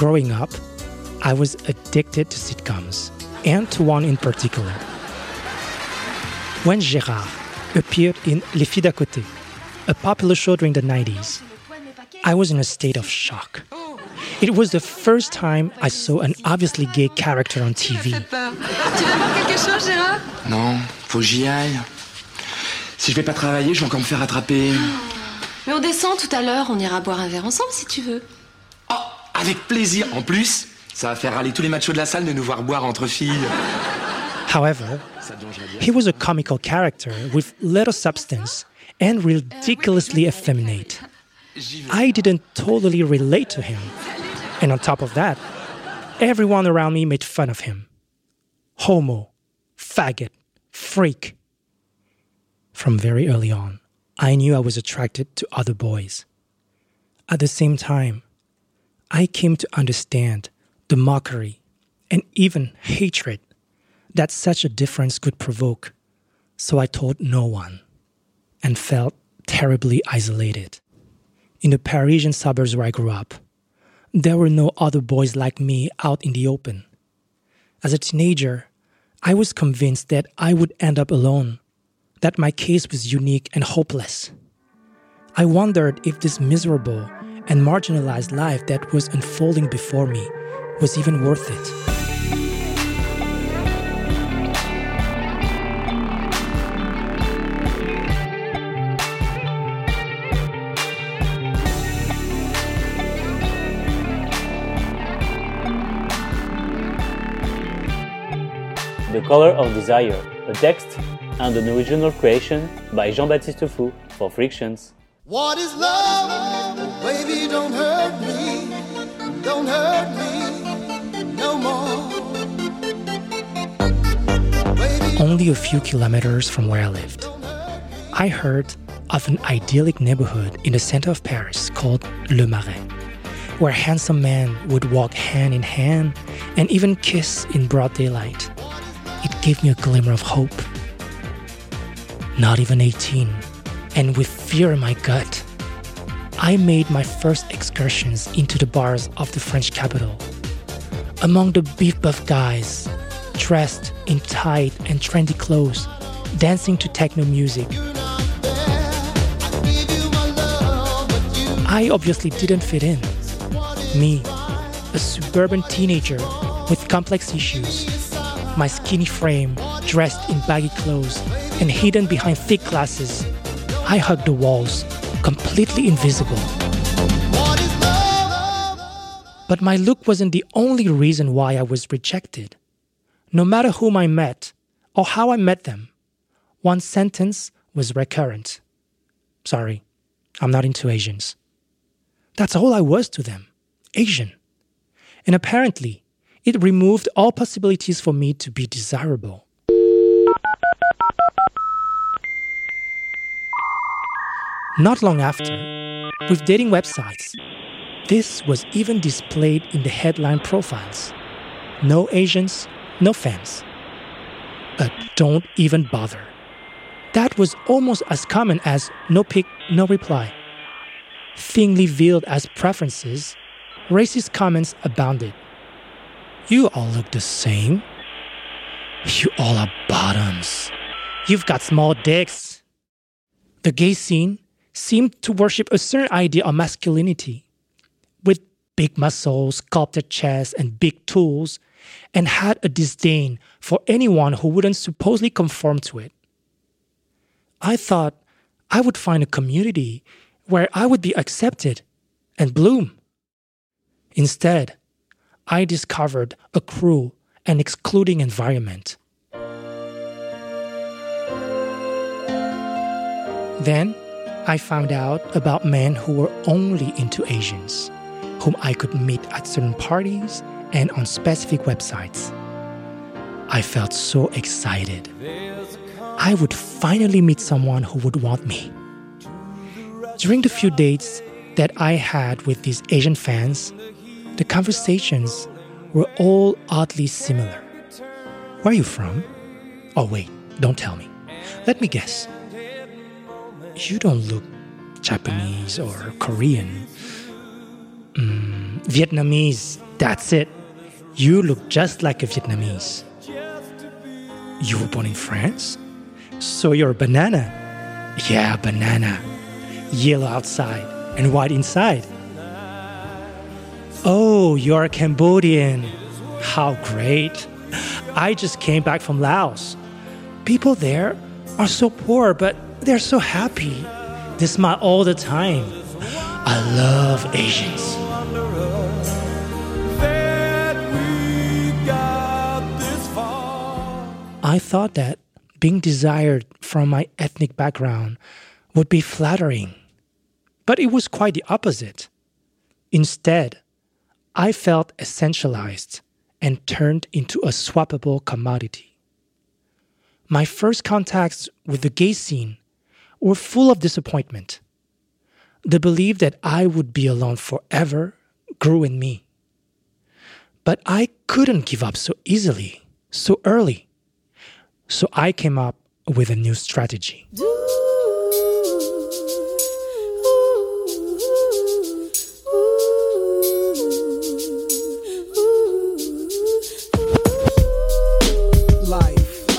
Growing up, I was addicted to sitcoms, and to one in particular. When Gérard appeared in Les Filles d'à Côté, a popular show during the 90s, I was in a state of shock. It was the first time I saw an obviously gay character on TV. Tu vas boire quelque chose, Gérard Non, faut que j'y aille. Si je vais pas travailler, je vais encore me faire attraper. Mais on descend tout à l'heure, on ira boire un verre ensemble si tu veux. Avec plaisir. En plus, ça va faire râler tous les machos de la salle de nous voir boire entre filles. However, he was a comical character with little substance and ridiculously effeminate. I didn't totally relate to him. And on top of that, everyone around me made fun of him. Homo, faggot, freak. From very early on, I knew I was attracted to other boys. At the same time, I came to understand the mockery and even hatred that such a difference could provoke. So I told no one and felt terribly isolated. In the Parisian suburbs where I grew up, there were no other boys like me out in the open. As a teenager, I was convinced that I would end up alone, that my case was unique and hopeless. I wondered if this miserable and marginalized life that was unfolding before me was even worth it. The Color of Desire, a text and an original creation by Jean-Baptiste Phou for Frictions. What is love? Baby, don't hurt me. Don't hurt me no more. Baby, Only a few kilometers from where I lived, I heard of an idyllic neighborhood in the center of Paris called Le Marais, where handsome men would walk hand in hand and even kiss in broad daylight. It gave me a glimmer of hope. Not even 18, and with fear in my gut, I made my first excursions into the bars of the French capital. Among the beef buff guys, dressed in tight and trendy clothes, dancing to techno music. I obviously didn't fit in. Me, a suburban teenager with complex issues, my skinny frame dressed in baggy clothes and hidden behind thick glasses, I hugged the walls, completely invisible. But my look wasn't the only reason why I was rejected. No matter whom I met or how I met them, one sentence was recurrent. Sorry, I'm not into Asians. That's all I was to them Asian. And apparently, it removed all possibilities for me to be desirable. Not long after, with dating websites, this was even displayed in the headline profiles. No Asians, no fans. But don't even bother. That was almost as common as no pic, no reply. Thinly veiled as preferences, racist comments abounded. You all look the same. You all are bottoms. You've got small dicks. The gay scene seemed to worship a certain idea of masculinity with big muscles, sculpted chests, and big tools, and had a disdain for anyone who wouldn't supposedly conform to it. I thought I would find a community where I would be accepted and bloom. Instead, I discovered a cruel and excluding environment. Then I found out about men who were only into Asians, whom I could meet at certain parties and on specific websites. I felt so excited. I would finally meet someone who would want me. During the few dates that I had with these Asian fans, the conversations were all oddly similar. Where are you from? Oh, wait, don't tell me. Let me guess. You don't look Japanese or Korean. Mm, Vietnamese, That's it. You look just like a Vietnamese. You were born in France? So you're a banana. Yeah, banana. Yellow outside and white inside. Oh, you're a Cambodian. How great. I just came back from Laos. People there are so poor, but they're so happy. They smile all the time. I love Asians. I thought that being desired from my ethnic background would be flattering. But it was quite the opposite. Instead, I felt essentialized and turned into a swappable commodity. My first contacts with the gay scene were full of disappointment. The belief that I would be alone forever grew in me. But I couldn't give up so easily, so early. So I came up with a new strategy.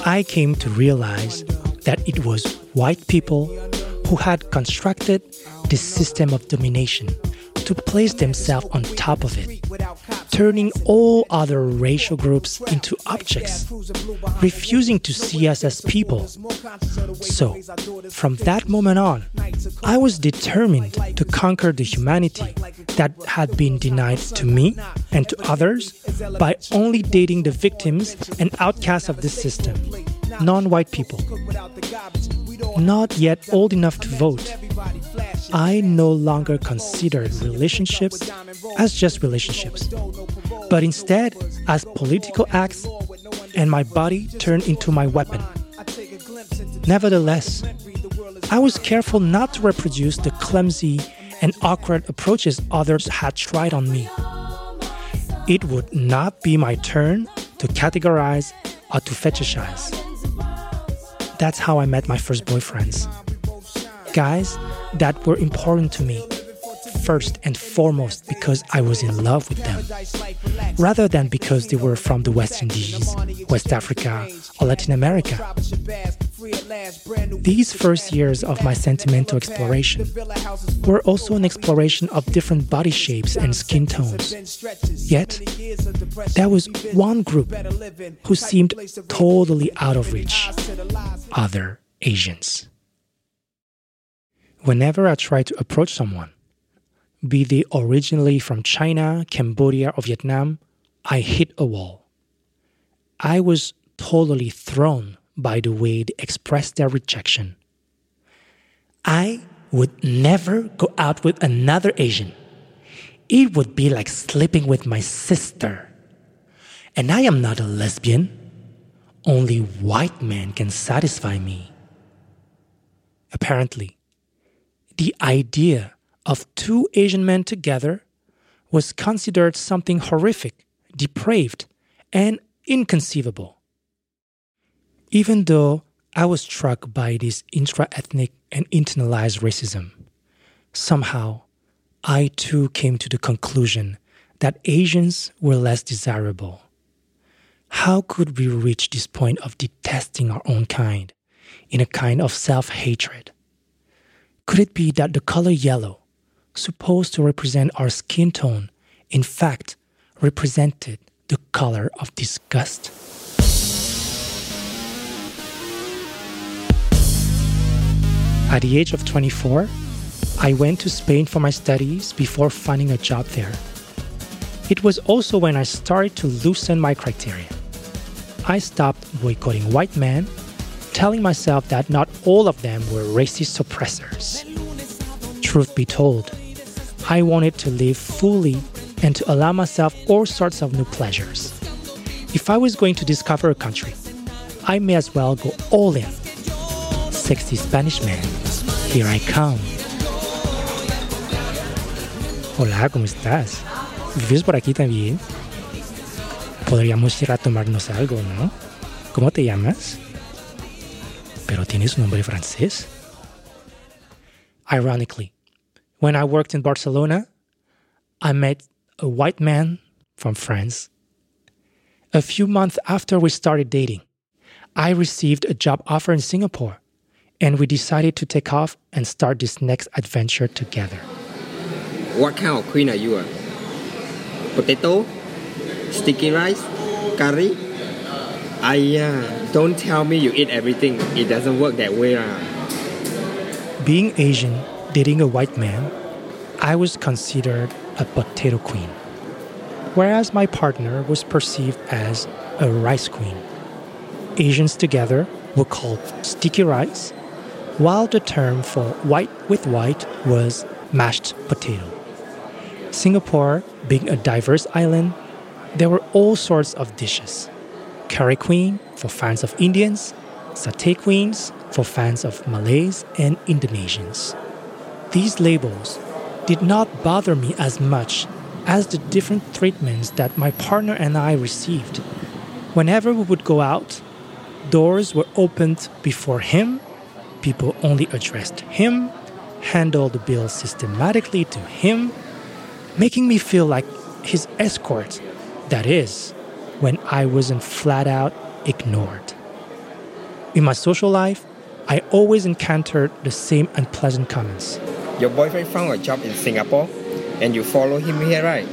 I came to realize that it was white people who had constructed this system of domination to place themselves on top of it, turning all other racial groups into objects, refusing to see us as people. So, from that moment on, I was determined to conquer the humanity that had been denied to me and to others by only dating the victims and outcasts of this system, non white people. Not yet old enough to vote, I no longer considered relationships as just relationships, but instead as political acts, and my body turned into my weapon. Nevertheless, I was careful not to reproduce the clumsy and awkward approaches others had tried on me. It would not be my turn to categorize or to fetishize. That's how I met my first boyfriends. Guys that were important to me, first and foremost because I was in love with them, rather than because they were from the West Indies, West Africa, or Latin America. These first years of my sentimental exploration were also an exploration of different body shapes and skin tones. Yet, there was one group who seemed totally out of reach other Asians. Whenever I try to approach someone, be they originally from China, Cambodia, or Vietnam, I hit a wall. I was totally thrown by the way they expressed their rejection. I would never go out with another Asian. It would be like sleeping with my sister. And I am not a lesbian. Only white men can satisfy me. Apparently, the idea of two Asian men together was considered something horrific, depraved, and inconceivable. Even though I was struck by this intra ethnic and internalized racism, somehow I too came to the conclusion that Asians were less desirable. How could we reach this point of detesting our own kind in a kind of self hatred? Could it be that the color yellow, supposed to represent our skin tone, in fact represented the color of disgust? At the age of 24, I went to Spain for my studies before finding a job there. It was also when I started to loosen my criteria. I stopped boycotting white men, telling myself that not all of them were racist oppressors. Truth be told, I wanted to live fully and to allow myself all sorts of new pleasures. If I was going to discover a country, I may as well go all in. Sexy Spanish man, here I come. Hola, ¿cómo estás? ¿Vives por aquí también? Podríamos ir a tomarnos algo, ¿no? ¿Cómo te llamas? Pero tienes un nombre francés. Ironically, when I worked in Barcelona, I met a white man from France. A few months after we started dating, I received a job offer in Singapore, and we decided to take off and start this next adventure together. What kind of queen are you? Uh? Potato? Sticky rice? Curry? Aya, don't tell me you eat everything. It doesn't work that way. Uh. Being Asian, dating a white man, I was considered a potato queen, whereas my partner was perceived as a rice queen. Asians together were called sticky rice, while the term for white with white was mashed potato. Singapore, being a diverse island, there were all sorts of dishes. Curry queen for fans of Indians, satay queens for fans of Malays and Indonesians. These labels did not bother me as much as the different treatments that my partner and I received. Whenever we would go out, doors were opened before him, people only addressed him, handled the bill systematically to him, making me feel like his escort, that is, when I wasn't flat out ignored. In my social life, I always encountered the same unpleasant comments. Your boyfriend found a job in Singapore and you follow him here, right?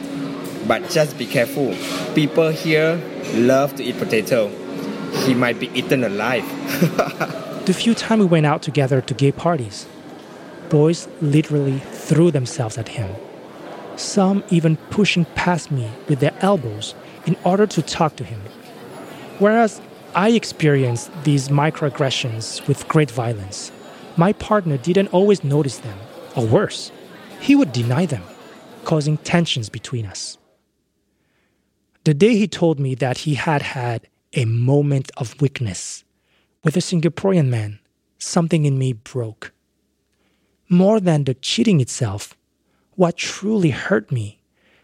But just be careful. People here love to eat potato. He might be eaten alive. the few times we went out together to gay parties, boys literally threw themselves at him some even pushing past me with their elbows in order to talk to him. Whereas I experienced these microaggressions with great violence, my partner didn't always notice them, or worse, he would deny them, causing tensions between us. The day he told me that he had had a moment of weakness with a Singaporean man, something in me broke. More than the cheating itself, what truly hurt me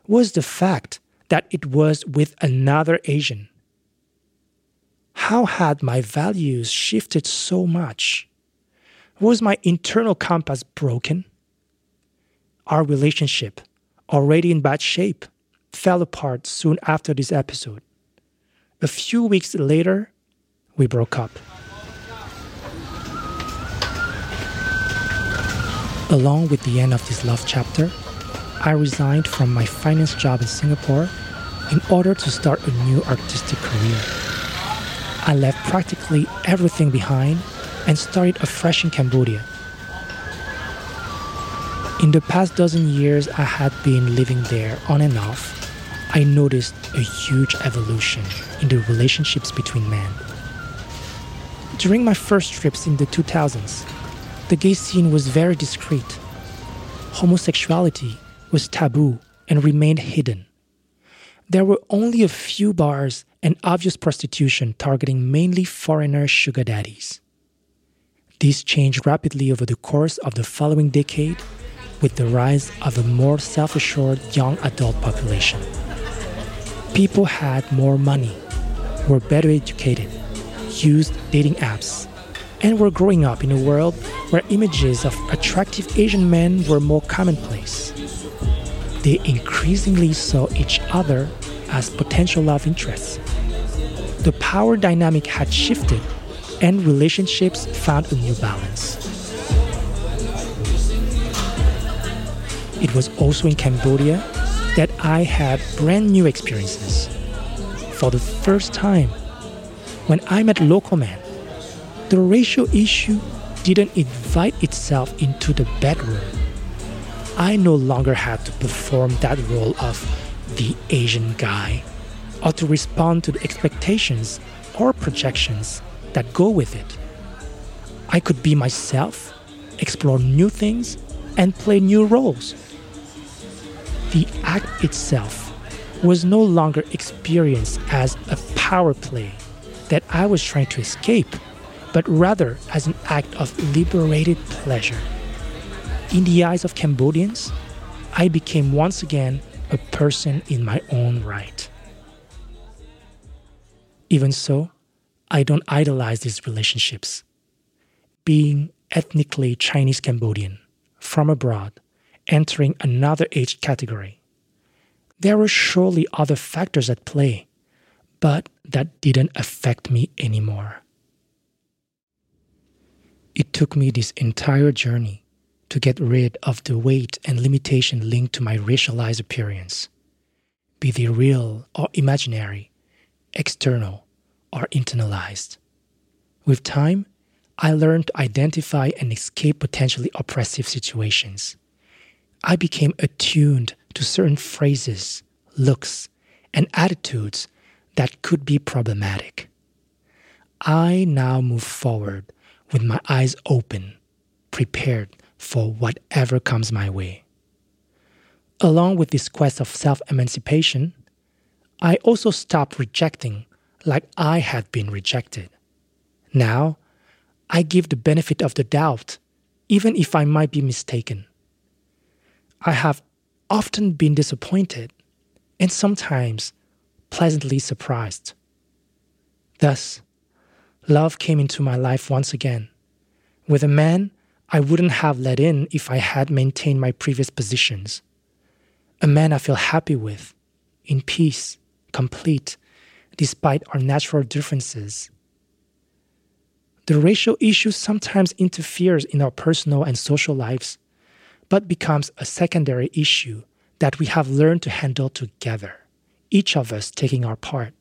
was the fact that it was with another Asian. How had my values shifted so much? Was my internal compass broken? Our relationship, already in bad shape, fell apart soon after this episode. A few weeks later, we broke up. Along with the end of this love chapter, I resigned from my finance job in Singapore in order to start a new artistic career. I left practically everything behind and started afresh in Cambodia. In the past dozen years I had been living there on and off, I noticed a huge evolution in the relationships between men. During my first trips in the 2000s, the gay scene was very discreet. Homosexuality was taboo and remained hidden. There were only a few bars and obvious prostitution targeting mainly foreigner sugar daddies. This changed rapidly over the course of the following decade with the rise of a more self assured young adult population. People had more money, were better educated, used dating apps, and were growing up in a world where images of attractive Asian men were more commonplace they increasingly saw each other as potential love interests. The power dynamic had shifted, and relationships found a new balance. It was also in Cambodia that I had brand new experiences. For the first time, when I met local men, the racial issue didn't invite itself into the bedroom I no longer had to perform that role of the Asian guy or to respond to the expectations or projections that go with it. I could be myself, explore new things, and play new roles. The act itself was no longer experienced as a power play that I was trying to escape, but rather as an act of liberated pleasure. In the eyes of Cambodians, I became once again a person in my own right. Even so, I don't idolize these relationships. Being ethnically Chinese Cambodian, from abroad, entering another age category, there were surely other factors at play, but that didn't affect me anymore. It took me this entire journey to get rid of the weight and limitation linked to my racialized appearance, be they real or imaginary, external or internalized. With time, I learned to identify and escape potentially oppressive situations. I became attuned to certain phrases, looks, and attitudes that could be problematic. I now move forward with my eyes open, prepared for whatever comes my way. Along with this quest of self emancipation, I also stopped rejecting like I had been rejected. Now, I give the benefit of the doubt, even if I might be mistaken. I have often been disappointed and sometimes pleasantly surprised. Thus, love came into my life once again, with a man I wouldn't have let in if I had maintained my previous positions. A man I feel happy with, in peace, complete, despite our natural differences. The racial issue sometimes interferes in our personal and social lives, but becomes a secondary issue that we have learned to handle together, each of us taking our part.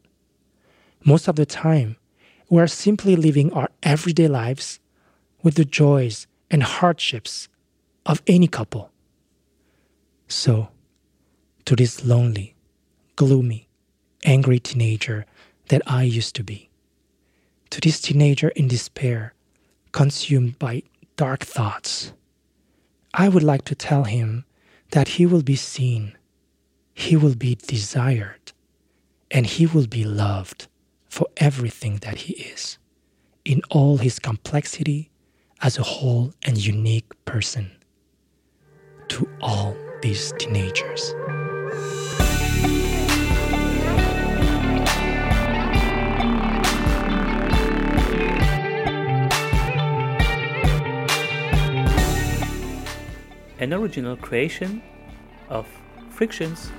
Most of the time, we are simply living our everyday lives with the joys and hardships of any couple. So, to this lonely, gloomy, angry teenager that I used to be, to this teenager in despair, consumed by dark thoughts, I would like to tell him that he will be seen, he will be desired, and he will be loved for everything that he is, in all his complexity as a whole and unique person. To all these teenagers. An original creation of Frictions